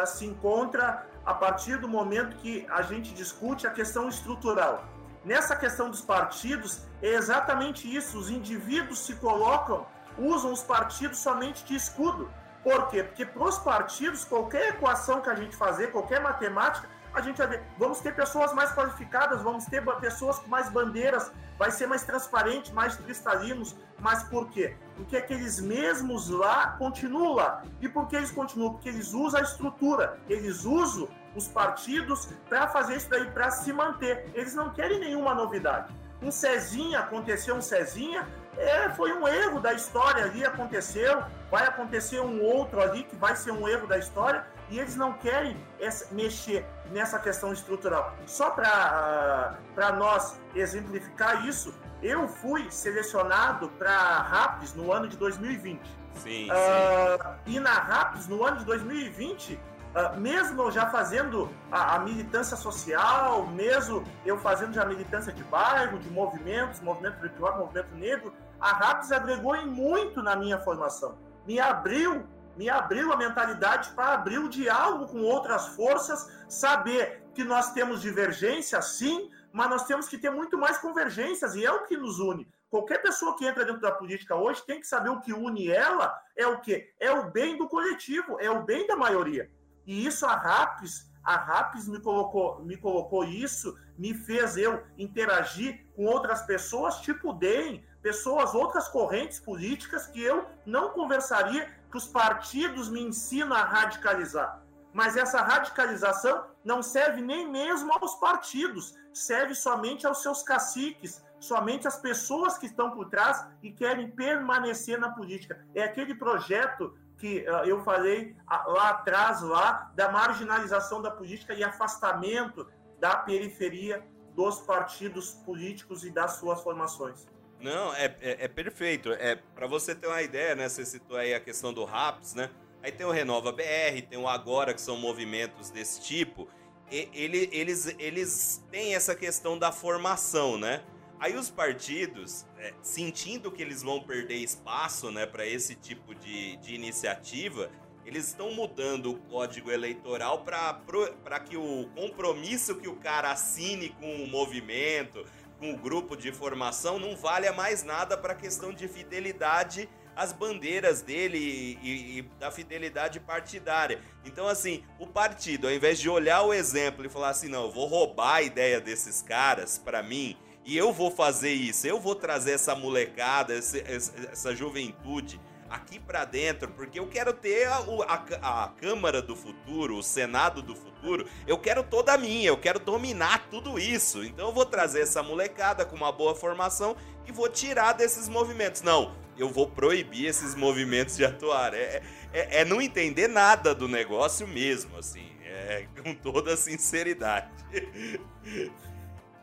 [SPEAKER 2] se encontra a partir do momento que a gente discute a questão estrutural. Nessa questão dos partidos, é exatamente isso. Os indivíduos se colocam, usam os partidos somente de escudo. Por quê? Porque para os partidos, qualquer equação que a gente fazer, qualquer matemática, a gente vai ver, vamos ter pessoas mais qualificadas, vamos ter pessoas com mais bandeiras, vai ser mais transparente, mais cristalinos, mas por quê? Porque aqueles mesmos lá continuam lá. E por que eles continuam? Porque eles usam a estrutura, eles usam os partidos para fazer isso daí, para se manter. Eles não querem nenhuma novidade. Um Cezinha, aconteceu um Cezinha, é, foi um erro da história ali, aconteceu, vai acontecer um outro ali que vai ser um erro da história, e eles não querem essa, mexer nessa questão estrutural. Só para uh, nós exemplificar isso, eu fui selecionado para RAPS no ano de 2020.
[SPEAKER 1] Sim, uh,
[SPEAKER 2] sim. E na RAPS, no ano de 2020, uh, ah, mesmo eu já fazendo a, a, militância social, mesmo eu fazendo já militância de bairro, de movimentos, movimento virtual, movimento negro, a RAPS agregou em muito na minha formação. Me abriu me abriu a mentalidade para abrir o diálogo com outras forças, saber que nós temos divergência, sim, mas nós temos que ter muito mais convergências, e é o que nos une. Qualquer pessoa que entra dentro da política hoje tem que saber o que une ela é o que? É o bem do coletivo, é o bem da maioria. E isso a RAPS, a RAPS me colocou, me colocou isso, me fez eu interagir com outras pessoas, tipo DEM, pessoas, outras correntes políticas que eu não conversaria, que os partidos me ensinam a radicalizar. Mas essa radicalização não serve nem mesmo aos partidos, serve somente aos seus caciques, somente as pessoas que estão por trás e querem permanecer na política. É aquele projeto que uh, eu falei lá atrás, lá, da marginalização da política e afastamento da periferia dos partidos políticos e das suas formações.
[SPEAKER 1] Não, é, é, é perfeito. É para você ter uma ideia, né? Você citou aí a questão do RAPS, né? Aí tem o Renova BR, tem o Agora, que são movimentos desse tipo. E, ele, eles, eles têm essa questão da formação, né? Aí os partidos, é, sentindo que eles vão perder espaço né, para esse tipo de, de iniciativa, eles estão mudando o código eleitoral para que o compromisso que o cara assine com o movimento, o grupo de formação, não valha mais nada para a questão de fidelidade às bandeiras dele e, e, e, da fidelidade partidária. Então, assim, o partido, ao invés de olhar o exemplo e falar assim, não, eu vou roubar a ideia desses caras para mim e eu vou fazer isso, eu vou trazer essa molecada, essa juventude aqui para dentro, porque eu quero ter a, a, a, Câmara do futuro, o Senado do futuro, eu quero toda a minha, eu quero dominar tudo isso. Então eu vou trazer essa molecada com uma boa formação e vou tirar desses movimentos. Não, eu vou proibir esses movimentos de atuar. É, é, é não entender nada do negócio mesmo, assim, é, com toda sinceridade. [laughs]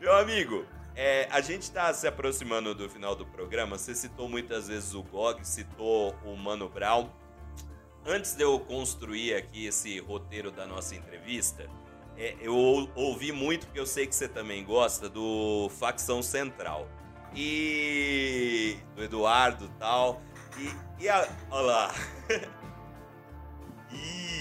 [SPEAKER 1] Meu amigo, é, a gente está se aproximando do final do programa. Você citou muitas vezes o GOG, citou o Mano Brown. Antes de eu construir aqui esse roteiro da nossa entrevista, é, eu ouvi muito, porque eu sei que você também gosta, do Facção Central. E. do Eduardo tal. E, e a, olha lá. [laughs]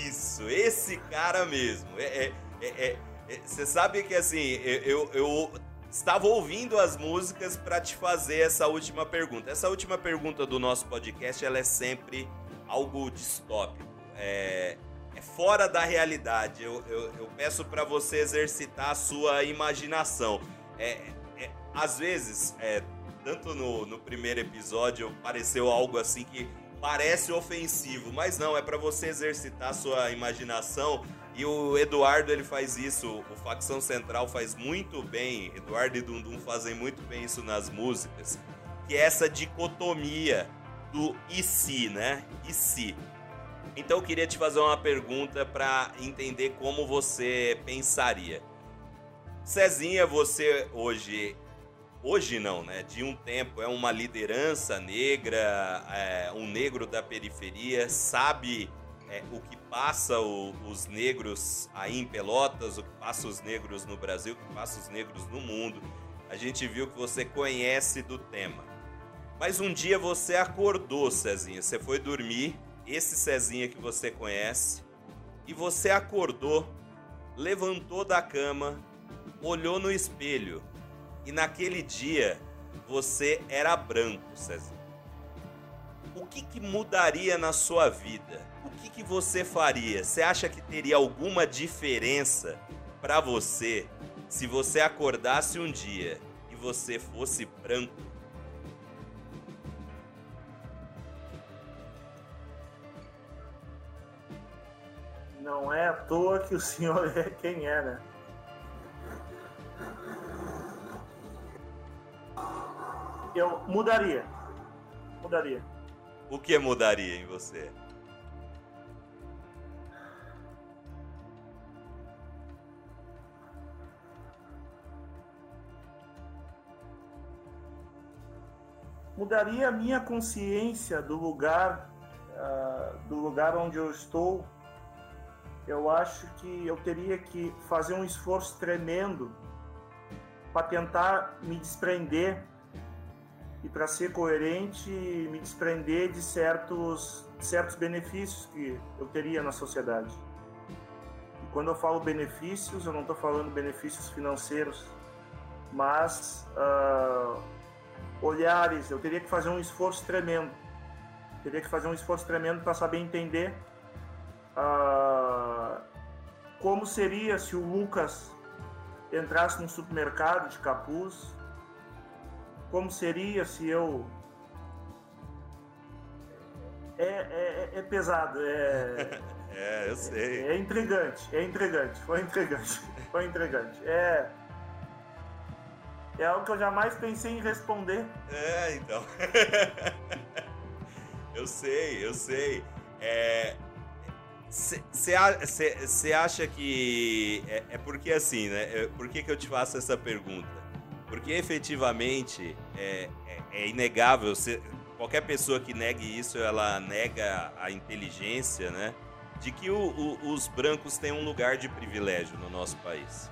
[SPEAKER 1] Isso, esse cara mesmo. É, é, é, é, você sabe que assim, eu, eu estava ouvindo as músicas para te fazer essa última pergunta. Essa última pergunta do nosso podcast ela é sempre algo distópico. É, é fora da realidade. Eu, eu, eu peço para você exercitar a sua imaginação. É, é às vezes, é, tanto no, no primeiro episódio, pareceu algo assim que parece ofensivo, mas não, é para você exercitar a sua imaginação e o Eduardo ele faz isso, o Facção Central faz muito bem, Eduardo e Dundum fazem muito bem isso nas músicas, que é essa dicotomia do e se, né? E se. Então eu queria te fazer uma pergunta para entender como você pensaria. Cezinha, você hoje hoje não, né? De um tempo é uma liderança negra, é, um negro da periferia, sabe é, o que passa o, os negros aí em Pelotas, o que passa os negros no Brasil, o que passa os negros no mundo. A gente viu que você conhece do tema. Mas um dia você acordou, Cezinha. Você foi dormir, esse Cezinha que você conhece, e você acordou, levantou da cama, olhou no espelho, e naquele dia você era branco, Cezinha o que, que mudaria na sua vida? O que, que você faria? Você acha que teria alguma diferença para você se você acordasse um dia e você fosse branco?
[SPEAKER 2] Não é à toa que o senhor [laughs] é quem é, né? Eu mudaria. Mudaria
[SPEAKER 1] o que mudaria em você?
[SPEAKER 2] Mudaria a minha consciência do lugar, uh, do lugar onde eu estou. Eu acho que eu teria que fazer um esforço tremendo para tentar me desprender e para ser coerente me desprender de certos certos benefícios que eu teria na sociedade. E quando eu falo benefícios, eu não estou falando benefícios financeiros, mas uh, olhares. Eu teria que fazer um esforço tremendo. Teria que fazer um esforço tremendo para saber entender uh, como seria se o Lucas entrasse num supermercado de capuz como seria se eu. É, é, é pesado, é. [laughs]
[SPEAKER 1] é, eu sei.
[SPEAKER 2] É, é intrigante, é intrigante, foi intrigante, [laughs] foi intrigante. É. É algo que eu jamais pensei em responder.
[SPEAKER 1] É, então. [laughs] eu sei, eu sei. Você é, acha que. É, é, porque assim, né? É, por que, que eu te faço essa pergunta? Porque efetivamente é, é, é inegável. Cê, qualquer pessoa que negue isso, ela nega a inteligência, né? De que o, o, os brancos têm um lugar de privilégio no nosso país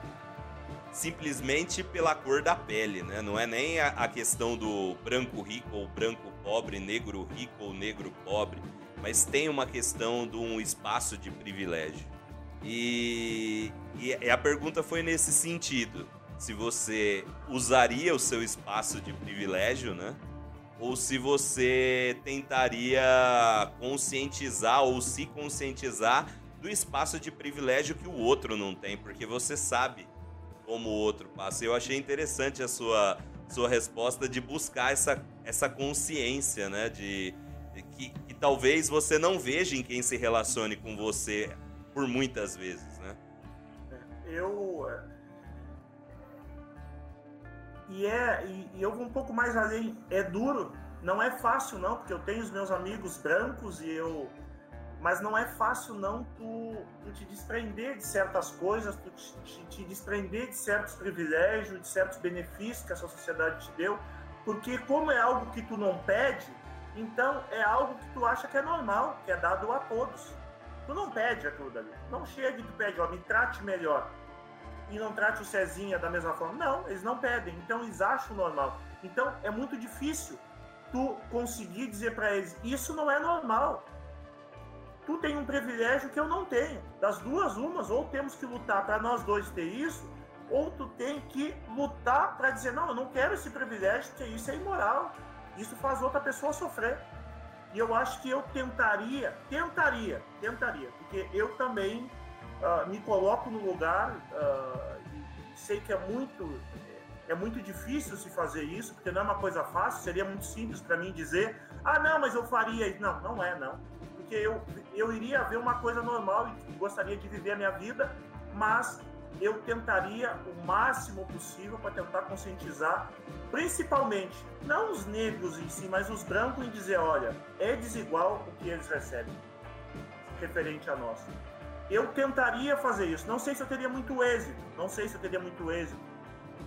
[SPEAKER 1] simplesmente pela cor da pele, né? Não é nem a, a questão do branco rico ou branco pobre, negro rico ou negro pobre, mas tem uma questão de um espaço de privilégio. E, e a pergunta foi nesse sentido: se você usaria o seu espaço de privilégio, né? Ou se você tentaria conscientizar ou se conscientizar do espaço de privilégio que o outro não tem, porque você sabe como o outro passa. Eu achei interessante a sua, sua resposta de buscar essa, essa consciência, né? De, de que, que, talvez você não veja em quem se relacione com você por muitas vezes, né?
[SPEAKER 2] Eu. E, é, e, e eu vou um pouco mais além. É duro, não é fácil não, porque eu tenho os meus amigos brancos e eu mas não é fácil não tu, tu te desprender de certas coisas, tu te, te, te, desprender de certos privilégios, de certos benefícios que essa sociedade te deu, porque como é algo que tu não pede, então é algo que tu acha que é normal, que é dado a todos. Tu não pede aquilo dali. Não chega e tu pede, ó, me trate melhor. E não trate o Cezinha da mesma forma. Não, eles não pedem. Então eles acham normal. Então é muito difícil tu conseguir dizer para eles, isso não é normal tu tem um privilégio que eu não tenho. Das duas, umas, ou temos que lutar para nós dois ter isso, ou tu tem que lutar para dizer, não, eu não quero esse privilégio, porque isso é imoral. Isso faz outra pessoa sofrer. E eu acho que eu tentaria, tentaria, tentaria, porque eu também uh, me coloco no lugar, uh, e sei que é muito, é muito difícil se fazer isso, porque não é uma coisa fácil, seria muito simples para mim dizer, ah, não, mas eu faria. Não, não é, não porque eu, eu iria ver uma coisa normal e gostaria de viver a minha vida, mas eu tentaria o máximo possível para tentar conscientizar, principalmente, não os negros em si, mas os brancos, em dizer: olha, é desigual o que eles recebem, referente a nós. Eu tentaria fazer isso. Não sei se eu teria muito êxito, não sei se eu teria muito êxito,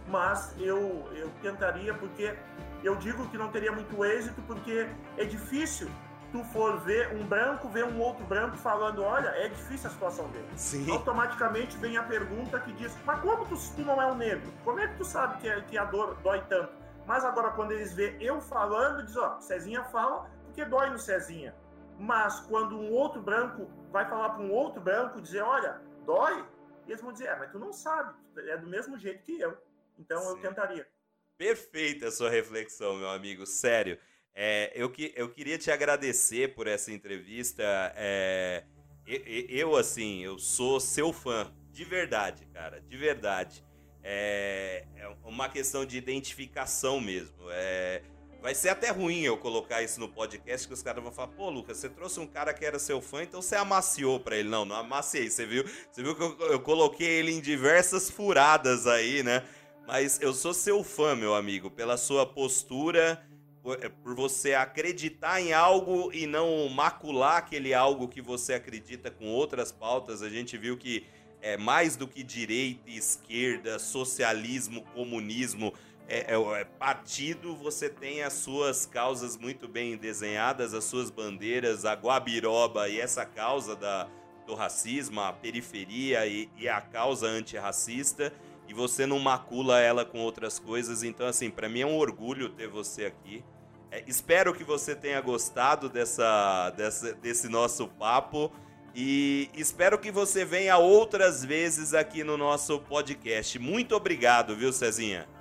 [SPEAKER 2] mas eu, eu tentaria, porque eu digo que não teria muito êxito, porque é difícil tu for ver um branco, ver um outro branco falando, olha, é difícil a situação dele.
[SPEAKER 1] Sim.
[SPEAKER 2] Automaticamente vem a pergunta que diz, mas como tu, tu não é um negro? Como é que tu sabe que, que a dor dói tanto? Mas agora quando eles vê eu falando, diz, ó, Cezinha fala porque dói no Cezinha. Mas quando um outro branco vai falar para um outro branco, dizer, olha, dói, eles vão dizer, é, mas tu não sabe, é do mesmo jeito que eu. Então Sim. eu tentaria.
[SPEAKER 1] Perfeita a sua reflexão, meu amigo, sério. É, eu, que, eu queria te agradecer por essa entrevista. É, eu, eu, assim, eu sou seu fã, de verdade, cara, de verdade. É, é uma questão de identificação mesmo. É, vai ser até ruim eu colocar isso no podcast, que os caras vão falar, pô, Lucas, você trouxe um cara que era seu fã, então você amaciou pra ele. Não, não amaciei, você viu? Você viu que eu, eu coloquei ele em diversas furadas aí, né? Mas eu sou seu fã, meu amigo, pela sua postura por, por você acreditar em algo e não macular aquele algo que você acredita com outras pautas. A gente viu que é mais do que direita, esquerda, socialismo, comunismo, é, é, é, partido, você tem as suas causas muito bem desenhadas, as suas bandeiras, a Guabiroba e essa causa da, do racismo, a periferia e, e a causa antirracista, e você não macula ela com outras coisas. Então, assim, para mim é um orgulho ter você aqui. É, espero que você tenha gostado dessa, dessa, desse nosso papo e espero que você venha outras vezes aqui no nosso podcast. Muito obrigado, viu, Cezinha?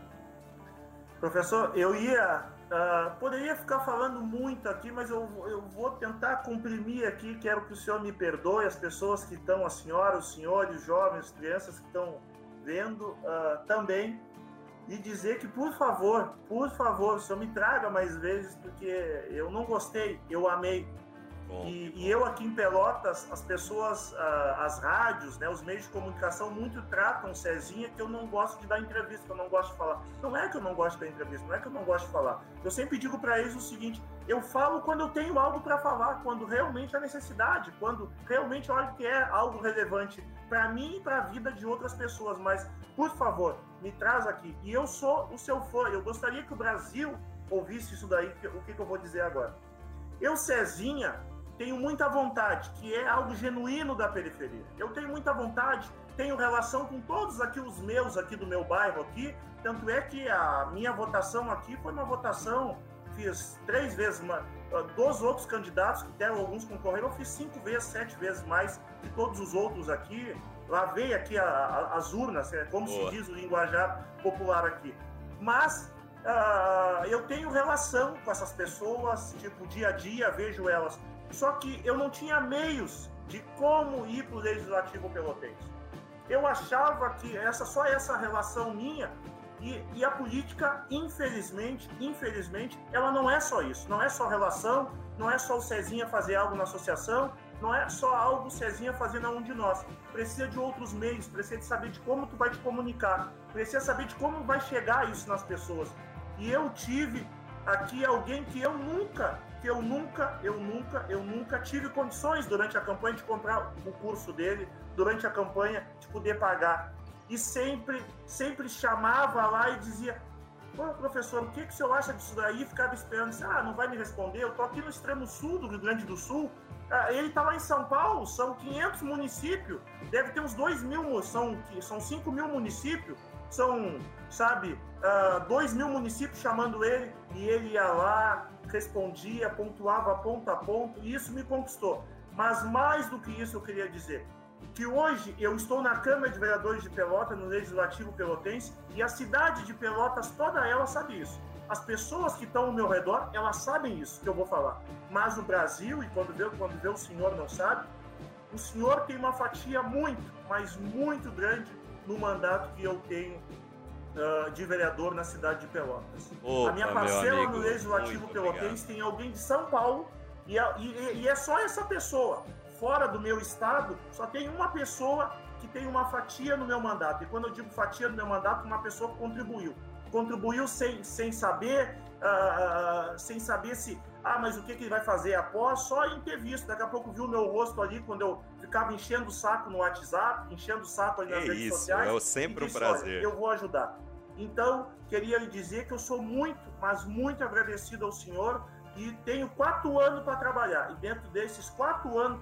[SPEAKER 2] Professor, eu ia. Uh, poderia ficar falando muito aqui, mas eu, eu vou tentar comprimir aqui. Quero que o senhor me perdoe, as pessoas que estão, a senhora, os senhores, os jovens, as crianças que estão vendo uh, também e dizer que, por favor, por favor, o senhor me traga mais vezes, porque eu não gostei, eu amei. E, e, eu aqui em Pelotas, as pessoas, uh, as rádios, né, os meios de comunicação muito tratam o Cezinha que eu não gosto de dar entrevista, que eu não gosto de falar. Não é que eu não gosto de dar entrevista, não é que eu não gosto de falar. Eu sempre digo para eles o seguinte: eu falo quando eu tenho algo para falar, quando realmente há necessidade, quando realmente eu acho que é algo relevante para mim e para a vida de outras pessoas. Mas, por favor, me traz aqui. E eu sou o seu fã. Eu gostaria que o Brasil ouvisse isso daí, o que, que eu vou dizer agora. Eu, Cezinha, tenho muita vontade, que é algo genuíno da periferia. Eu tenho muita vontade, tenho relação com todos aqui os meus aqui do meu bairro aqui, tanto é que a minha votação aqui foi uma votação, fiz três vezes, uma, dos outros candidatos que deram alguns concorreram, eu fiz cinco vezes, sete vezes mais que todos os outros aqui. Lavei aqui a, a, as urnas, é como Boa. se diz o linguajar popular aqui. Mas uh, eu tenho relação com essas pessoas, tipo, dia a dia, vejo elas só que eu não tinha meios de como ir para o legislativo pelotense. Eu achava que essa só essa relação minha e, e, a política, infelizmente, infelizmente, ela não é só isso. Não é só relação, não é só o Cezinha fazer algo na associação, não é só algo o Cezinha fazer na um de nós. Precisa de outros meios, precisa de saber de como tu vai te comunicar, precisa saber de como vai chegar isso nas pessoas. E eu tive aqui alguém que eu nunca que eu nunca, eu nunca, eu nunca tive condições durante a campanha de comprar o curso dele, durante a campanha de poder pagar. E sempre, sempre chamava lá e dizia: Pô, professor, o que, que o senhor acha disso daí? Ficava esperando, disse, ah, não vai me responder, eu tô aqui no extremo sul do Rio Grande do Sul. Ah, ele está lá em São Paulo, são 500 municípios, deve ter uns 2 mil, são, são 5 mil municípios são, sabe, uh, dois mil municípios chamando ele e ele ia lá, respondia, pontuava ponto a ponto, e isso me conquistou. Mas mais do que isso eu queria dizer, que hoje eu estou na Câmara de Vereadores de Pelotas, no Legislativo Pelotense, e a cidade de Pelotas, toda ela sabe isso. As pessoas que estão ao meu redor, elas sabem isso que eu vou falar. Mas o Brasil, e quando vê, quando vê o senhor não sabe, o senhor tem uma fatia muito, mas muito grande no mandato que eu tenho uh, de vereador na cidade de Pelotas. Opa, a minha parcela no Legislativo Pelotense tem alguém de São Paulo e, e, e é só essa pessoa. Fora do meu estado, só tem uma pessoa que tem uma fatia no meu mandato. E quando eu digo fatia no meu mandato, uma pessoa que contribuiu. Contribuiu sem, sem saber, uh, sem saber se ah, mas o que, que ele vai fazer após? Só em ter visto. Daqui a pouco viu o meu rosto ali quando eu ficava enchendo o saco no WhatsApp, enchendo o saco ali nas
[SPEAKER 1] é
[SPEAKER 2] redes
[SPEAKER 1] isso,
[SPEAKER 2] sociais.
[SPEAKER 1] É sempre disse, um prazer.
[SPEAKER 2] eu vou ajudar. Então, queria lhe dizer que eu sou muito, mas muito agradecido ao senhor e tenho quatro anos para trabalhar. E dentro desses quatro anos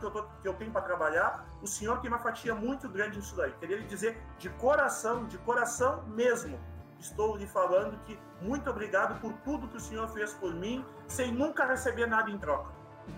[SPEAKER 2] que eu, tô, que eu tenho para trabalhar, o senhor tem uma fatia muito grande nisso daí. Queria lhe dizer de coração, de coração mesmo, estou lhe falando que muito obrigado por tudo que o senhor fez por mim, sem nunca receber nada em troca.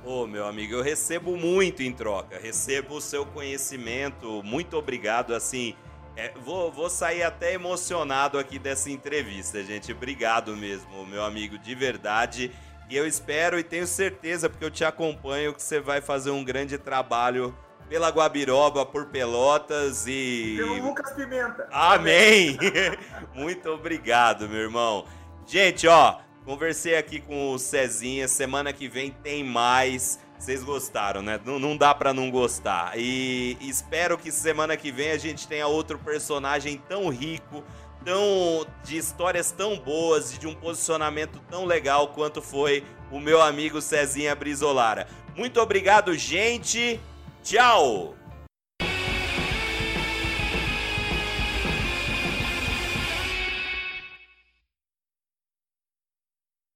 [SPEAKER 1] Ô, oh, meu amigo, eu recebo muito em troca, recebo o seu conhecimento, muito obrigado, assim, é, vou, vou sair até emocionado aqui dessa entrevista, gente, obrigado mesmo, meu amigo, de verdade, e eu espero e tenho certeza, porque eu te acompanho, que você vai fazer um grande trabalho pela Guabiroba, por Pelotas e.
[SPEAKER 2] Pelo Lucas Pimenta.
[SPEAKER 1] Amém! [laughs] Muito obrigado, meu irmão. Gente, ó, conversei aqui com o Cezinha. Semana que vem tem mais. Vocês gostaram, né? Não, não dá para não gostar. E espero que semana que vem a gente tenha outro personagem tão rico, tão de histórias tão boas e de um posicionamento tão legal quanto foi o meu amigo Cezinha Brizolara. Muito obrigado, gente. Tchau!